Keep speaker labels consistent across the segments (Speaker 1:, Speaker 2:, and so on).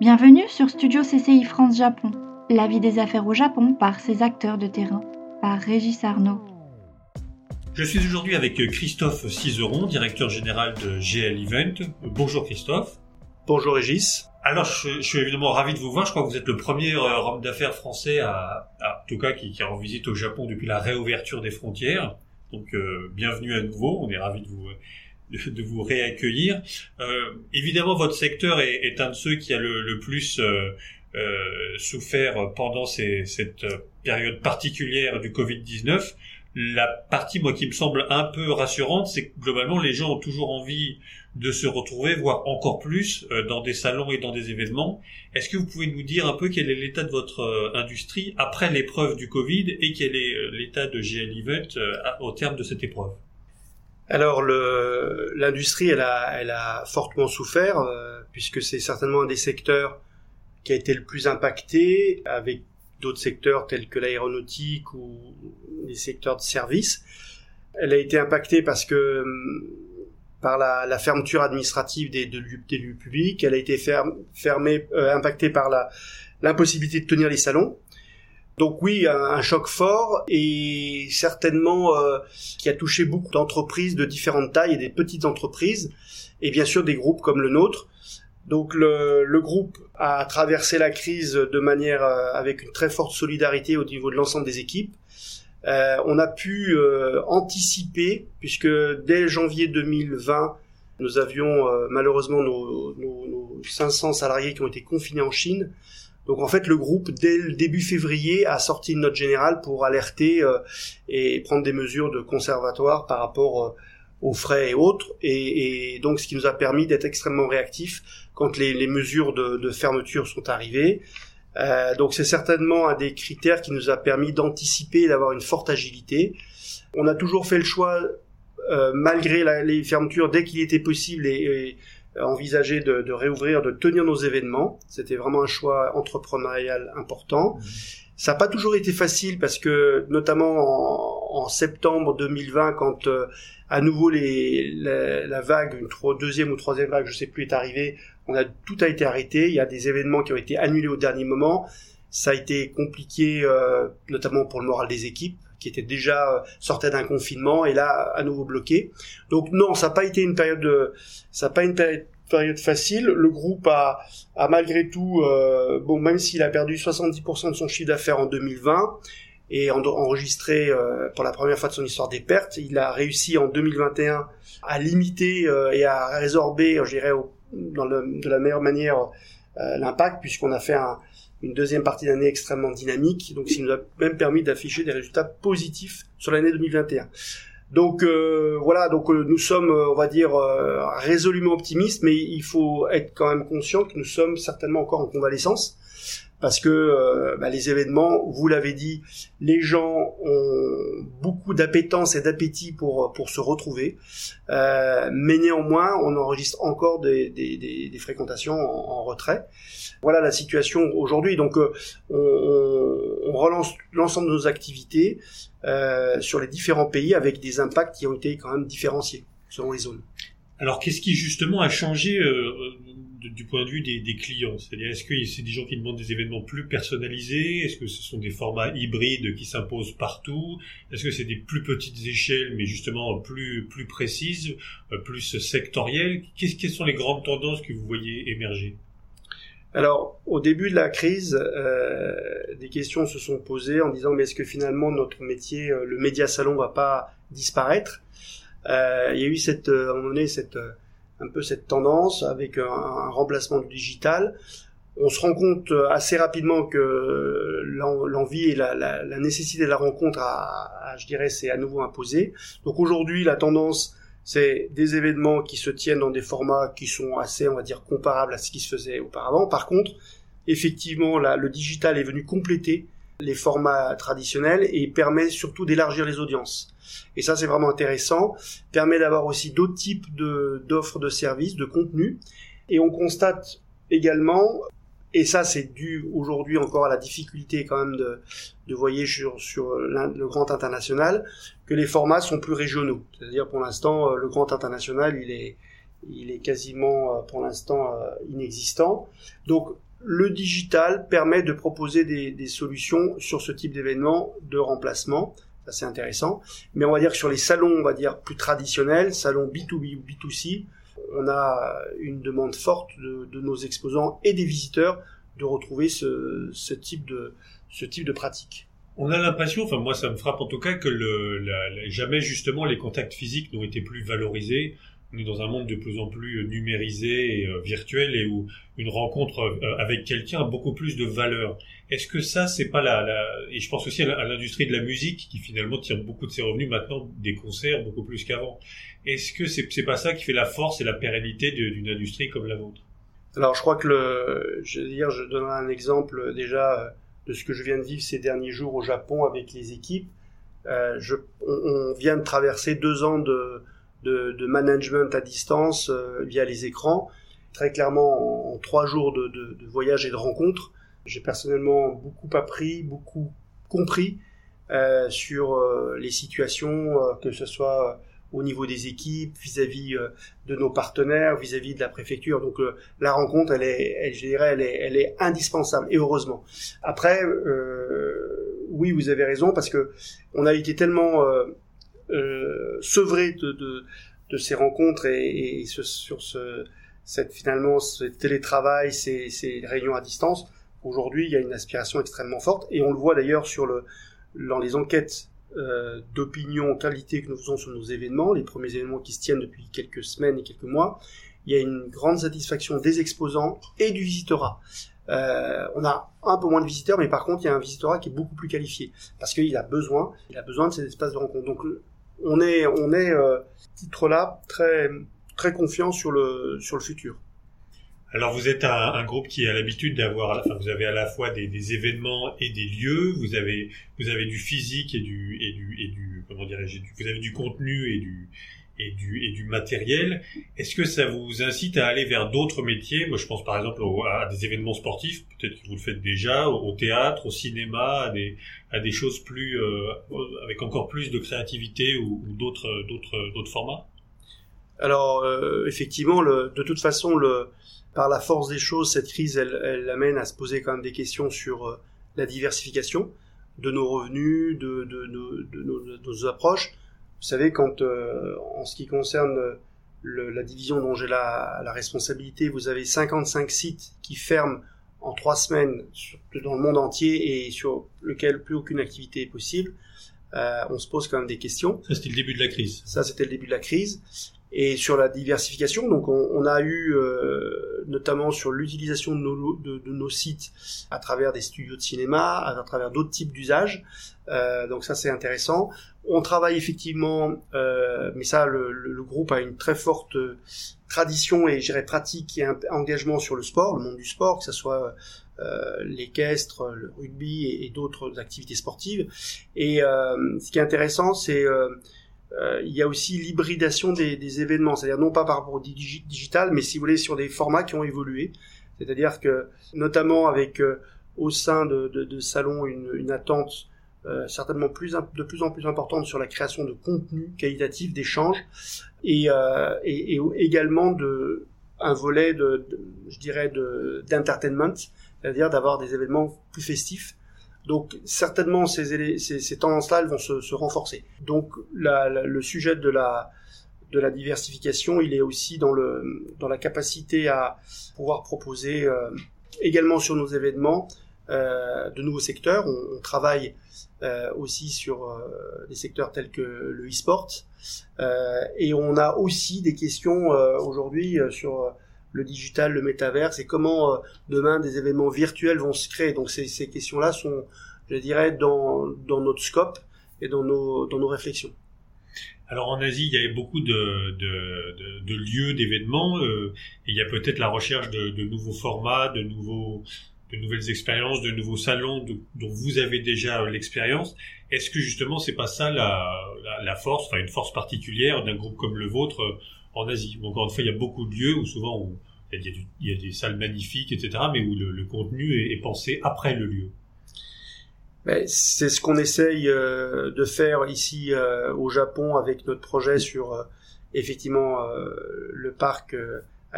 Speaker 1: Bienvenue sur Studio CCI France Japon, la vie des affaires au Japon par ses acteurs de terrain, par Régis Arnaud.
Speaker 2: Je suis aujourd'hui avec Christophe Cizeron, directeur général de GL Event. Bonjour Christophe.
Speaker 3: Bonjour Régis.
Speaker 2: Alors, je, suis évidemment ravi de vous voir. Je crois que vous êtes le premier euh, homme d'affaires français, à, en tout cas, qui, qui rend visite au Japon depuis la réouverture des frontières. Donc, euh, bienvenue à nouveau. On est ravi de vous de, vous réaccueillir. Euh, évidemment, votre secteur est, est, un de ceux qui a le, le plus euh, euh souffert pendant ces, cette période particulière du Covid-19. La partie, moi, qui me semble un peu rassurante, c'est que globalement, les gens ont toujours envie de se retrouver, voire encore plus, euh, dans des salons et dans des événements. Est-ce que vous pouvez nous dire un peu quel est l'état de votre industrie après l'épreuve du Covid et quel est l'état de GL Event au terme de cette épreuve?
Speaker 3: Alors l'industrie, elle a, elle a fortement souffert euh, puisque c'est certainement un des secteurs qui a été le plus impacté, avec d'autres secteurs tels que l'aéronautique ou les secteurs de services. Elle a été impactée parce que hum, par la, la fermeture administrative des, de, des lieux publics, elle a été fermée, euh, impactée par l'impossibilité de tenir les salons. Donc oui, un, choc fort et certainement euh, qui a touché beaucoup d'entreprises de différentes tailles et des petites entreprises et bien sûr des groupes comme le nôtre. Donc le, groupe a traversé la crise de manière euh, avec une très forte solidarité au niveau de l'ensemble des équipes. Euh, on a pu anticiper puisque dès janvier 2020 nous avions malheureusement nos, nos, nos 500 salariés qui ont été confinés en Chine. Donc en fait, le groupe, dès le début février, a sorti une note générale pour alerter euh, et prendre des mesures de conservatoire par rapport euh, aux frais et autres. Et, donc ce qui nous a permis d'être extrêmement réactifs quand les, mesures de, fermeture sont arrivées. Euh, donc c'est certainement un des critères qui nous a permis d'anticiper et d'avoir une forte agilité. On a toujours fait le choix, malgré les fermetures, dès qu'il était possible et envisager de, de, réouvrir, de tenir nos événements. C'était vraiment un choix entrepreneurial important. Mmh. Ça n'a pas toujours été facile parce que, notamment en, en septembre 2020, quand euh, à nouveau les, la, vague, une deuxième ou troisième vague, je sais plus, est arrivée, on a tout a été arrêté. Il y a des événements qui ont été annulés au dernier moment. Ça a été compliqué, euh, notamment pour le moral des équipes qui étaient déjà euh, sortaient d'un confinement et là à nouveau bloqués. Donc non, ça n'a pas été une période, de, ça n'a pas une période facile. Le groupe a, a malgré tout, euh, bon, même s'il a perdu 70% de son chiffre d'affaires en 2020 et enregistré euh, pour la première fois de son histoire des pertes, il a réussi en 2021 à limiter euh, et à résorber, je dirais, dans de la meilleure manière l'impact, puisqu'on a fait un, une deuxième partie d'année extrêmement dynamique, donc ce qui nous a même permis d'afficher des résultats positifs sur l'année 2021. Donc euh, voilà, donc euh, nous sommes, euh, on va dire, résolument optimistes, mais il faut être quand même conscient que nous sommes certainement encore en convalescence parce que euh, bah, les événements, vous l'avez dit, les gens ont beaucoup d'appétence et d'appétit pour pour se retrouver, euh, mais néanmoins, on enregistre encore des, des, des, des fréquentations en, retrait. Voilà la situation aujourd'hui. Donc, euh, on, on, relance l'ensemble de nos activités euh, sur les différents pays avec des impacts qui ont été quand même différenciés selon les zones.
Speaker 2: Alors, qu'est-ce qui justement a changé du point de vue des, clients. C'est-à-dire, est-ce que c'est des gens qui demandent des événements plus personnalisés? Est-ce que ce sont des formats hybrides qui s'imposent partout? Est-ce que c'est des plus petites échelles, mais justement plus plus précises, euh, plus sectorielles? Quelles sont les grandes tendances que vous voyez émerger?
Speaker 3: Alors, au début de la crise, euh, des questions se sont posées en disant mais est-ce que finalement notre métier, euh, le média salon, va pas disparaître? Il y a eu cette, à un moment donné, cette un peu cette tendance avec un, remplacement du digital. On se rend compte assez rapidement que l'envie et la, nécessité de la rencontre, a, je dirais, c'est à nouveau imposé. Donc aujourd'hui, la tendance, c'est des événements qui se tiennent dans des formats qui sont assez, on va dire, comparables à ce qui se faisait auparavant. Par contre, effectivement, le digital est venu compléter les formats traditionnels et permet surtout d'élargir les audiences. Et ça, c'est vraiment intéressant. Permet d'avoir aussi d'autres types d'offres de services, de contenus. Et on constate également, et ça, c'est dû aujourd'hui encore à la difficulté quand même de, de voyager sur, sur le grand international, que les formats sont plus régionaux. C'est-à-dire, pour l'instant, le grand international, il est, il est quasiment, pour l'instant, inexistant. Donc, le digital permet de proposer des, des solutions sur ce type d'événement de remplacement. Ça, c'est intéressant. Mais on va dire que sur les salons, on va dire plus traditionnels, salons B2B ou B2C, on a une demande forte de, de nos exposants et des visiteurs de retrouver ce, ce, type de, ce type de pratique.
Speaker 2: On a l'impression, enfin moi ça me frappe en tout cas, que le, la, jamais justement les contacts physiques n'ont été plus valorisés. On est dans un monde de plus en plus numérisé et euh, virtuel et où une rencontre euh, avec quelqu'un a beaucoup plus de valeur. Est-ce que ça, c'est pas la, la, et je pense aussi à l'industrie de la musique qui finalement tire beaucoup de ses revenus maintenant des concerts beaucoup plus qu'avant. Est-ce que c'est c'est pas ça qui fait la force et la pérennité d'une industrie comme la vôtre?
Speaker 3: Alors je crois que le, je veux dire, je donnerai un exemple déjà euh, de ce que je viens de vivre ces derniers jours au Japon avec les équipes. Euh, je, on, vient de traverser deux ans de, de, de management à distance euh, via les écrans. Très clairement, en, trois jours de, de, de, voyage et de rencontres, j'ai personnellement beaucoup appris, beaucoup compris euh, sur euh, les situations, euh, que ce soit au niveau des équipes, vis-à-vis -vis de nos partenaires, vis-à-vis -vis de la préfecture. Donc la rencontre, elle est, elle, je dirais, elle est, elle est indispensable et heureusement. Après, oui, vous avez raison parce que on a été tellement euh, sevré de, ces rencontres et, sur ce, cette finalement ce télétravail, ces, réunions à distance. Aujourd'hui, il y a une aspiration extrêmement forte et on le voit d'ailleurs sur dans les enquêtes euh, d'opinion qualité que nous faisons sur nos événements, les premiers événements qui se tiennent depuis quelques semaines et quelques mois, il y a une grande satisfaction des exposants et du visitorat. Euh, on a un peu moins de visiteurs, mais par contre, il y a un visitorat qui est beaucoup plus qualifié parce qu'il a besoin, il a besoin de ces espaces de rencontre. On est, on est, euh, titre là, très, très confiant sur le, sur le futur.
Speaker 2: Alors vous êtes un, un groupe qui a l'habitude d'avoir, enfin vous avez à la fois des, des, événements et des lieux, vous avez vous avez du physique et du et du et du comment dirais-je, vous avez du contenu et du et du matériel. Est-ce que ça vous incite à aller vers d'autres métiers? Moi je pense par exemple à des événements sportifs, peut-être que vous le faites déjà, au théâtre, au cinéma, à des choses plus euh, avec encore plus de créativité ou, d'autres formats?
Speaker 3: Alors euh, effectivement, de toute façon par la force des choses, cette crise, elle, elle amène à se poser quand même des questions sur euh, la diversification de nos revenus, de, nos, approches. Vous savez, quand euh, en ce qui concerne le, la division dont j'ai la, la, responsabilité, vous avez 55 sites qui ferment en trois semaines sur, dans le monde entier et sur lequel plus aucune activité est possible. Euh, on se pose quand même des questions.
Speaker 2: Ça, c'était le début de la crise.
Speaker 3: Ça, c'était le début de la crise et sur la diversification. Donc on, on a eu euh, notamment sur l'utilisation de nos, de, nos, sites à travers des studios de cinéma, à, travers d'autres types d'usages. Euh, donc ça c'est intéressant. On travaille effectivement, euh, mais ça le, le, groupe a une très forte tradition et j'irais pratique et un engagement sur le sport, le monde du sport, que ce soit euh, l'équestre, le rugby et, et d'autres activités sportives. Et euh, ce qui est intéressant, c'est euh, il y a aussi l'hybridation des, des, événements, c'est-à-dire non pas par rapport au digital, mais si vous voulez sur des formats qui ont évolué. C'est-à-dire que notamment avec euh, au sein de, de, de salons une, une attente euh, certainement plus de plus en plus importante sur la création de contenu qualitatif, d'échanges, et, euh, et, et, également de un volet de, de je dirais d'entertainment, c'est-à-dire d'avoir des événements plus festifs donc certainement ces, ces, ces tendances-là, vont se, se renforcer. Donc la, le sujet de la, de la diversification, il est aussi dans, le, dans la capacité à pouvoir proposer euh, également sur nos événements euh, de nouveaux secteurs. On, on travaille euh, aussi sur euh, des secteurs tels que le e-sport. Euh, et on a aussi des questions euh, aujourd'hui sur le digital, le métaverse et comment euh, demain des événements virtuels vont se créer. Donc ces, questions-là sont, je dirais, dans, notre scope et dans nos, réflexions.
Speaker 2: Alors en Asie, il y avait beaucoup de, lieux, d'événements, euh, et il y a peut-être la recherche de, nouveaux formats, de, nouveaux, de nouvelles expériences, de nouveaux salons dont vous avez déjà l'expérience. Est-ce que justement c'est pas ça la, la, la force, enfin une force particulière d'un groupe comme le vôtre en Asie. Encore une fois, il y a beaucoup de lieux où souvent il, y a des salles magnifiques, etc., mais où le, contenu est, pensé après le lieu.
Speaker 3: Ben, c'est ce qu'on essaye euh, de faire ici euh, au Japon avec notre projet sur euh, effectivement le parc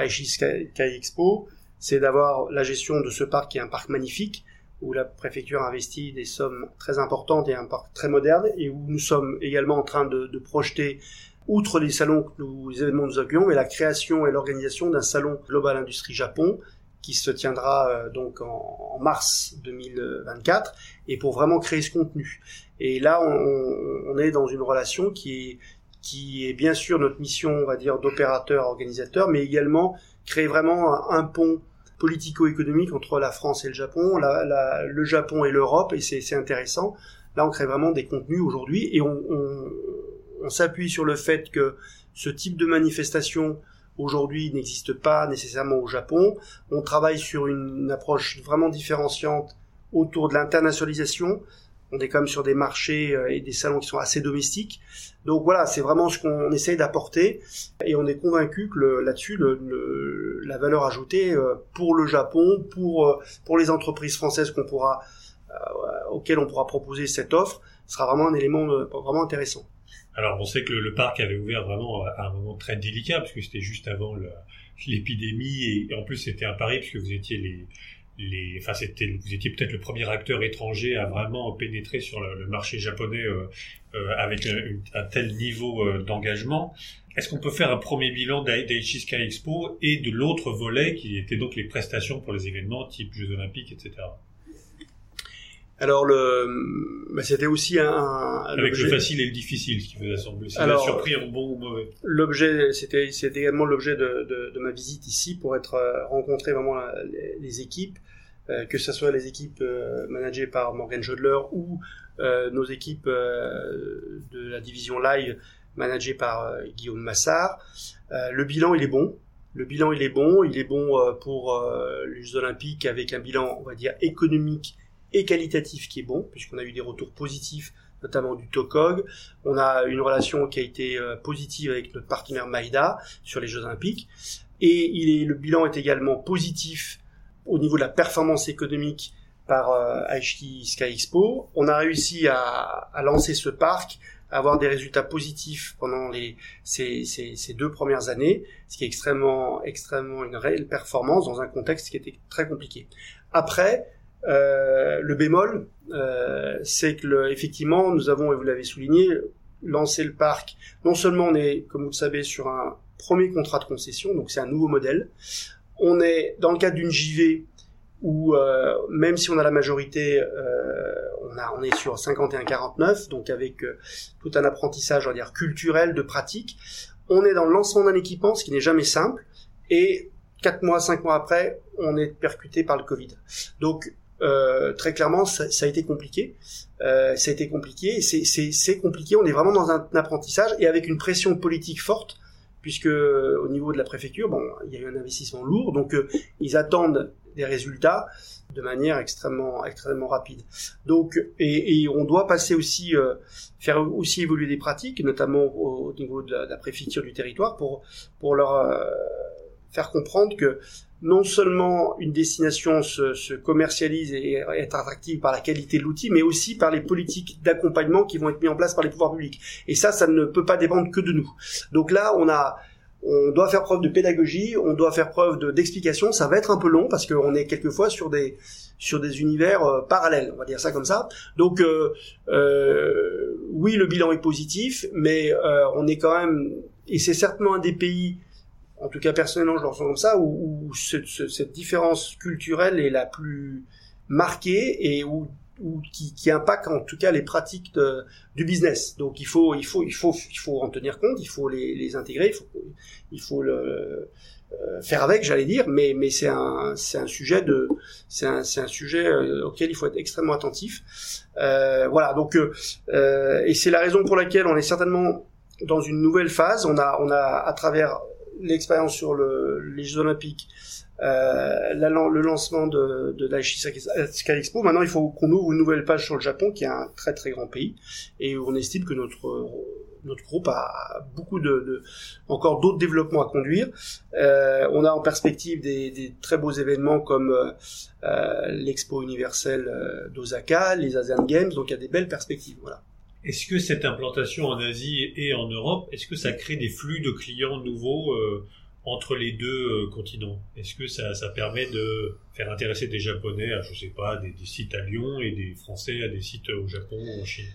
Speaker 3: Sky, Expo. c'est d'avoir la gestion de ce parc qui est un parc magnifique, où la préfecture a investi des sommes très importantes et un parc très moderne, et où nous sommes également en train de projeter, outre les salons, que nous, les événements que nous accueillons, mais la création et l'organisation d'un salon Global Industrie Japon, qui se tiendra euh, donc en, mars 2024, et pour vraiment créer ce contenu. Et là, on, on est dans une relation qui est, qui est bien sûr notre mission, on va dire, d'opérateur-organisateur, mais également créer vraiment un, un pont politico-économique entre la France et le Japon, la, la, le Japon et l'Europe, et c'est intéressant. Là, on crée vraiment des contenus aujourd'hui, et on, on, on s'appuie sur le fait que ce type de manifestation aujourd'hui n'existe pas nécessairement au Japon. On travaille sur une, approche vraiment différenciante autour de l'internationalisation. On est quand même sur des marchés euh, et des salons qui sont assez domestiques. Donc voilà, c'est vraiment ce qu'on essaye d'apporter et on est convaincu que là-dessus, la valeur ajoutée euh, pour le Japon, pour euh, les entreprises françaises auxquelles on pourra proposer cette offre, sera vraiment un élément vraiment intéressant.
Speaker 2: Alors on sait que le, parc avait ouvert vraiment à un moment très délicat parce que c'était juste avant l'épidémie et en plus c'était un pari puisque vous étiez les les, enfin c'était, vous étiez peut-être le premier acteur étranger à vraiment pénétrer sur le, marché japonais euh, euh, avec un, un, tel niveau euh, d'engagement. Est-ce qu'on peut faire un premier bilan d'Aichi Sky Expo et de l'autre volet qui était donc les prestations pour les événements type Jeux Olympiques, etc.
Speaker 3: Alors le, bah, c'était aussi un, un
Speaker 2: avec le facile et le difficile, ce qui vous a semblé. Ça m'a surpris en bon ou mauvais.
Speaker 3: L'objet, c'était, c'était également l'objet de, de, de, ma visite ici pour être euh, rencontrer vraiment la, les, les, équipes, euh, que ce soit les équipes euh, managées par Morgan Jodler ou euh, nos équipes euh, de la division live managées par euh, Guillaume Massard. le bilan, il est bon. Le bilan, il est bon. Il est bon pour les Jeux Olympiques avec un bilan, on va dire, économique et qualitatif qui est bon, puisqu'on a eu des retours positifs, notamment du TOCOG. On a une relation qui a été euh, positive avec notre partenaire Maïda sur les Jeux Olympiques. Et il est, le bilan est également positif au niveau de la performance économique par euh, HT Sky Expo. On a réussi à, à, lancer ce parc, à avoir des résultats positifs pendant les, ces, ces, ces, deux premières années, ce qui est extrêmement, extrêmement une réelle performance dans un contexte qui était très compliqué. Après, euh, le bémol, euh, c'est que le, effectivement, nous avons, et vous l'avez souligné, lancé le parc. Non seulement on est, comme vous le savez, sur un premier contrat de concession, donc c'est un nouveau modèle. On est dans le cadre d'une JV où euh, même si on a la majorité, euh, on, a, on est sur 51-49, donc avec euh, tout un apprentissage, on va dire, culturel, de pratique. On est dans le lancement d'un équipement, ce qui n'est jamais simple, et quatre mois, cinq mois après, on est percuté par le Covid. Donc euh, très clairement, ça, a été compliqué. Euh, ça a été compliqué. C'est compliqué. On est vraiment dans un, apprentissage et avec une pression politique forte, puisque au niveau de la préfecture, bon, il y a eu un investissement lourd, donc euh, ils attendent des résultats de manière extrêmement extrêmement rapide. Donc et, on doit passer aussi faire aussi évoluer des pratiques, notamment au, au niveau de la, préfecture du territoire, pour leur faire comprendre que non seulement une destination se, se, commercialise et est attractive par la qualité de l'outil, mais aussi par les politiques d'accompagnement qui vont être mises en place par les pouvoirs publics. Et ça, ça ne peut pas dépendre que de nous. Donc là, on a, on doit faire preuve de pédagogie, on doit faire preuve d'explication. ça va être un peu long parce qu'on est quelquefois sur des sur des univers euh, parallèles, on va dire ça comme ça. Donc euh, euh, oui, le bilan est positif, mais euh, on est quand même et c'est certainement un des pays en tout cas personnellement je le ressens comme ça, où, où ce, ce, cette différence culturelle est la plus marquée et où, où qui, qui, impacte en tout cas les pratiques de, du business. Donc il faut il faut il faut il faut en tenir compte, il faut les, les intégrer, il faut il faut le euh, faire avec, j'allais dire, mais mais c'est un c'est un sujet de c'est un c'est un sujet euh, auquel il faut être extrêmement attentif. Euh, voilà donc euh, et c'est la raison pour laquelle on est certainement dans une nouvelle phase. On a on a à travers l'expérience sur le, les Jeux Olympiques, euh, la, le lancement de, de l'Aichi Sky Expo. Maintenant, il faut qu'on ouvre une nouvelle page sur le Japon, qui est un très très grand pays, et on estime que notre notre groupe a beaucoup de, encore d'autres développements à conduire. Euh, on a en perspective des, très beaux événements comme euh, l'expo universelle euh, d'Osaka, les Asian Games, donc il y a des belles perspectives. Voilà.
Speaker 2: Est-ce que cette implantation en Asie et en Europe, est-ce que ça crée des flux de clients nouveaux euh, entre les deux continents? Est-ce que ça, ça permet de faire intéresser des Japonais à, je sais pas, des, sites à Lyon et des Français à des sites au Japon ou en Chine?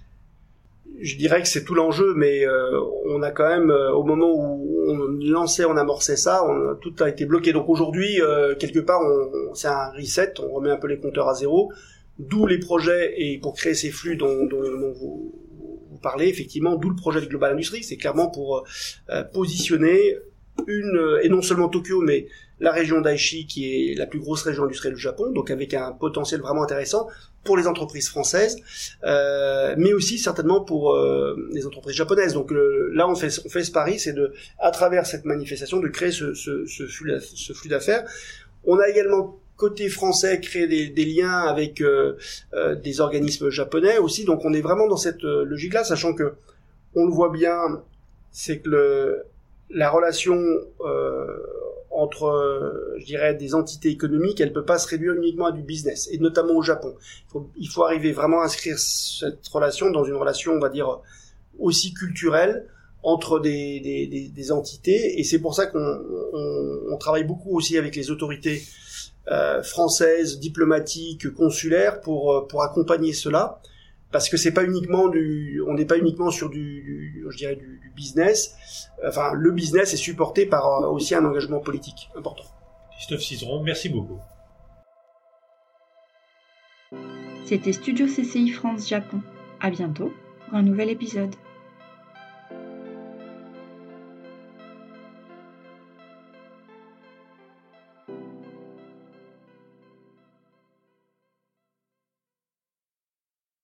Speaker 3: Je dirais que c'est tout l'enjeu, mais euh, on a quand même, euh, au moment où on lançait, on amorçait ça, tout a été bloqué. Donc aujourd'hui, euh, quelque part, on, c'est un reset, on remet un peu les compteurs à zéro, d'où les projets, et pour créer ces flux dont, dont, dont vous, vous, parlez, effectivement, d'où le projet de Global Industry, c'est clairement pour positionner une, et non seulement Tokyo, mais la région d'Aichi, qui est la plus grosse région industrielle du Japon, donc avec un potentiel vraiment intéressant pour les entreprises françaises, euh, mais aussi certainement pour euh, les entreprises japonaises. Donc là, on fait, on fait ce pari, c'est de, à travers cette manifestation, de créer ce, ce flux, ce flux d'affaires. On a également côté français créé des, des liens avec euh, euh des organismes japonais aussi. Donc on est vraiment dans cette euh, logique-là, sachant que on le voit bien, c'est que le, la relation euh, entre, je dirais, des entités économiques, elle peut pas se réduire uniquement à du business, et notamment au Japon. Il faut, il faut arriver vraiment à inscrire cette relation dans une relation, on va dire, aussi culturelle entre des, des, des, entités, et c'est pour ça qu'on on, on travaille beaucoup aussi avec les autorités euh, françaises, diplomatiques, consulaires, pour, pour accompagner cela parce que c'est pas uniquement du, on n'est pas uniquement sur du, du, je dirais du, du, business. Enfin, le business est supporté par euh, aussi un engagement politique important.
Speaker 2: Christophe Cizeron, merci beaucoup.
Speaker 1: C'était Studio CCI France Japon. À bientôt pour un nouvel épisode.